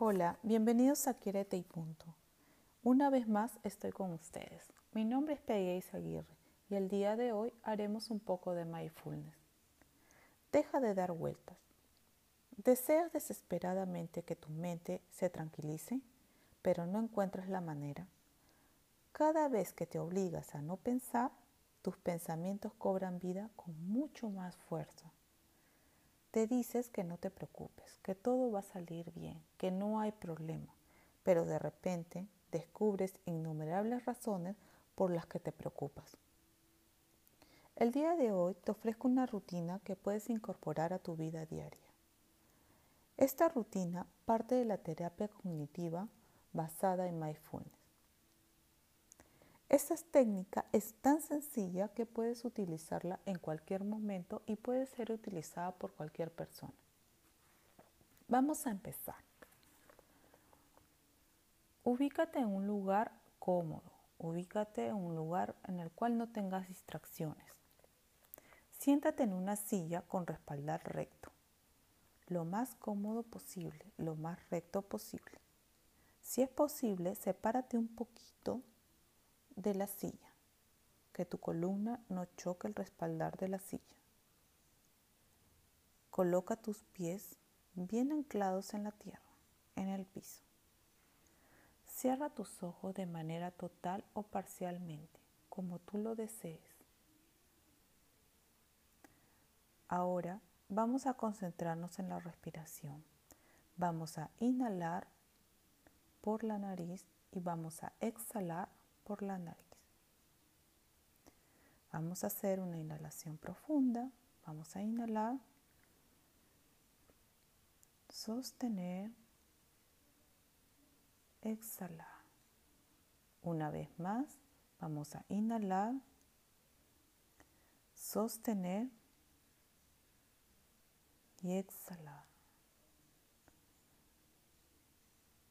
Hola, bienvenidos a Quiérete y Punto. Una vez más estoy con ustedes. Mi nombre es Peggy Aguirre y el día de hoy haremos un poco de mindfulness. Deja de dar vueltas. ¿Deseas desesperadamente que tu mente se tranquilice, pero no encuentras la manera? Cada vez que te obligas a no pensar, tus pensamientos cobran vida con mucho más fuerza. Te dices que no te preocupes, que todo va a salir bien, que no hay problema, pero de repente descubres innumerables razones por las que te preocupas. El día de hoy te ofrezco una rutina que puedes incorporar a tu vida diaria. Esta rutina parte de la terapia cognitiva basada en mindfulness. Esta técnica es tan sencilla que puedes utilizarla en cualquier momento y puede ser utilizada por cualquier persona. Vamos a empezar. Ubícate en un lugar cómodo, ubícate en un lugar en el cual no tengas distracciones. Siéntate en una silla con respaldar recto, lo más cómodo posible, lo más recto posible. Si es posible, sepárate un poquito de la silla, que tu columna no choque el respaldar de la silla. Coloca tus pies bien anclados en la tierra, en el piso. Cierra tus ojos de manera total o parcialmente, como tú lo desees. Ahora vamos a concentrarnos en la respiración. Vamos a inhalar por la nariz y vamos a exhalar por la nariz. Vamos a hacer una inhalación profunda. Vamos a inhalar, sostener, exhalar. Una vez más, vamos a inhalar, sostener y exhalar.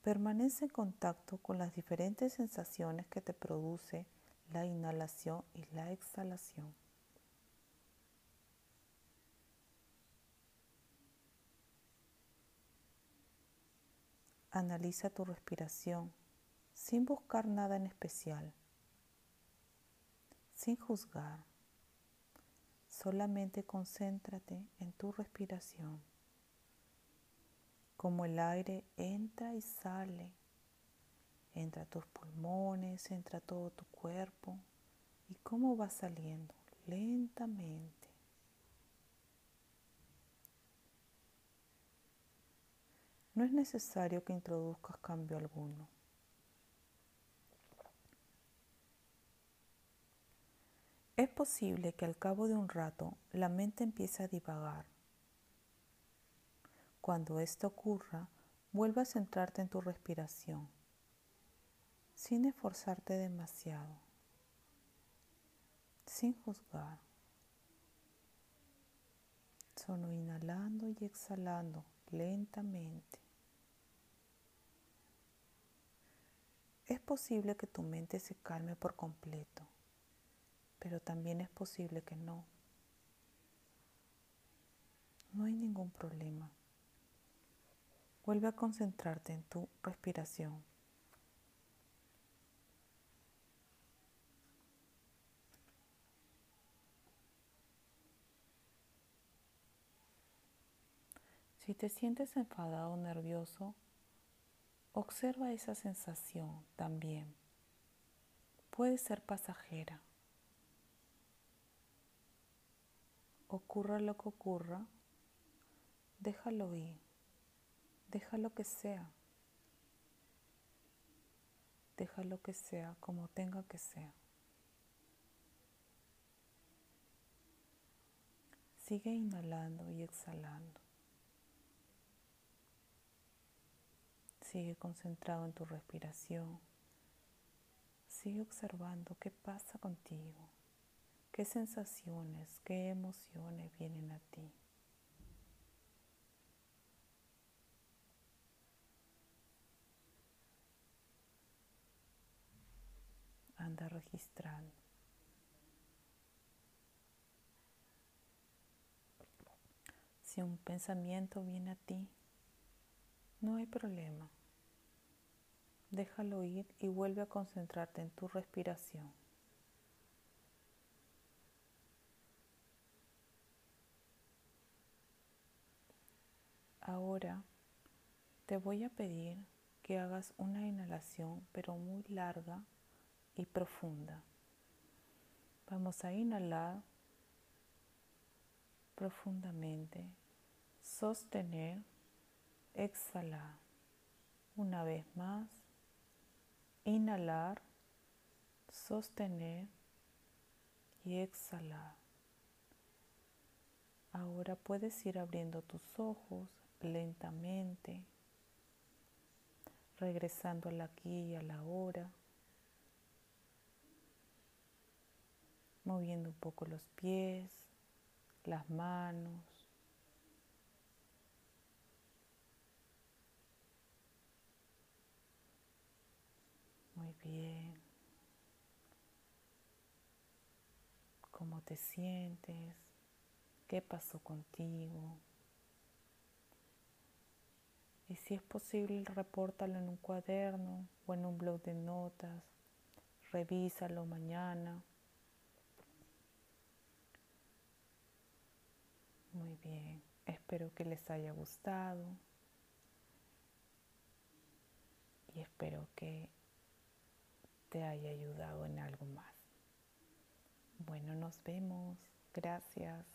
Permanece en contacto con las diferentes sensaciones que te produce la inhalación y la exhalación. Analiza tu respiración sin buscar nada en especial, sin juzgar. Solamente concéntrate en tu respiración como el aire entra y sale, entra a tus pulmones, entra a todo tu cuerpo y cómo va saliendo lentamente. No es necesario que introduzcas cambio alguno. Es posible que al cabo de un rato la mente empiece a divagar cuando esto ocurra, vuelva a centrarte en tu respiración, sin esforzarte demasiado, sin juzgar, solo inhalando y exhalando lentamente. Es posible que tu mente se calme por completo, pero también es posible que no. No hay ningún problema. Vuelve a concentrarte en tu respiración. Si te sientes enfadado o nervioso, observa esa sensación también. Puede ser pasajera. Ocurra lo que ocurra, déjalo ir. Deja lo que sea. Deja lo que sea como tenga que ser. Sigue inhalando y exhalando. Sigue concentrado en tu respiración. Sigue observando qué pasa contigo, qué sensaciones, qué emociones vienen a ti. Anda registrando. Si un pensamiento viene a ti, no hay problema, Déjalo ir y vuelve a concentrarte en tu respiración. Ahora te voy a pedir que hagas una inhalación pero muy larga y profunda. Vamos a inhalar profundamente, sostener, exhalar. Una vez más, inhalar, sostener y exhalar. Ahora puedes ir abriendo tus ojos lentamente, regresando al aquí y a la hora, moviendo un poco los pies, las manos. Muy bien. ¿Cómo te sientes? ¿Qué pasó contigo? Y si es posible, repórtalo en un cuaderno o en un blog de notas. Revísalo mañana. Muy bien, espero que les haya gustado y espero que te haya ayudado en algo más. Bueno, nos vemos. Gracias.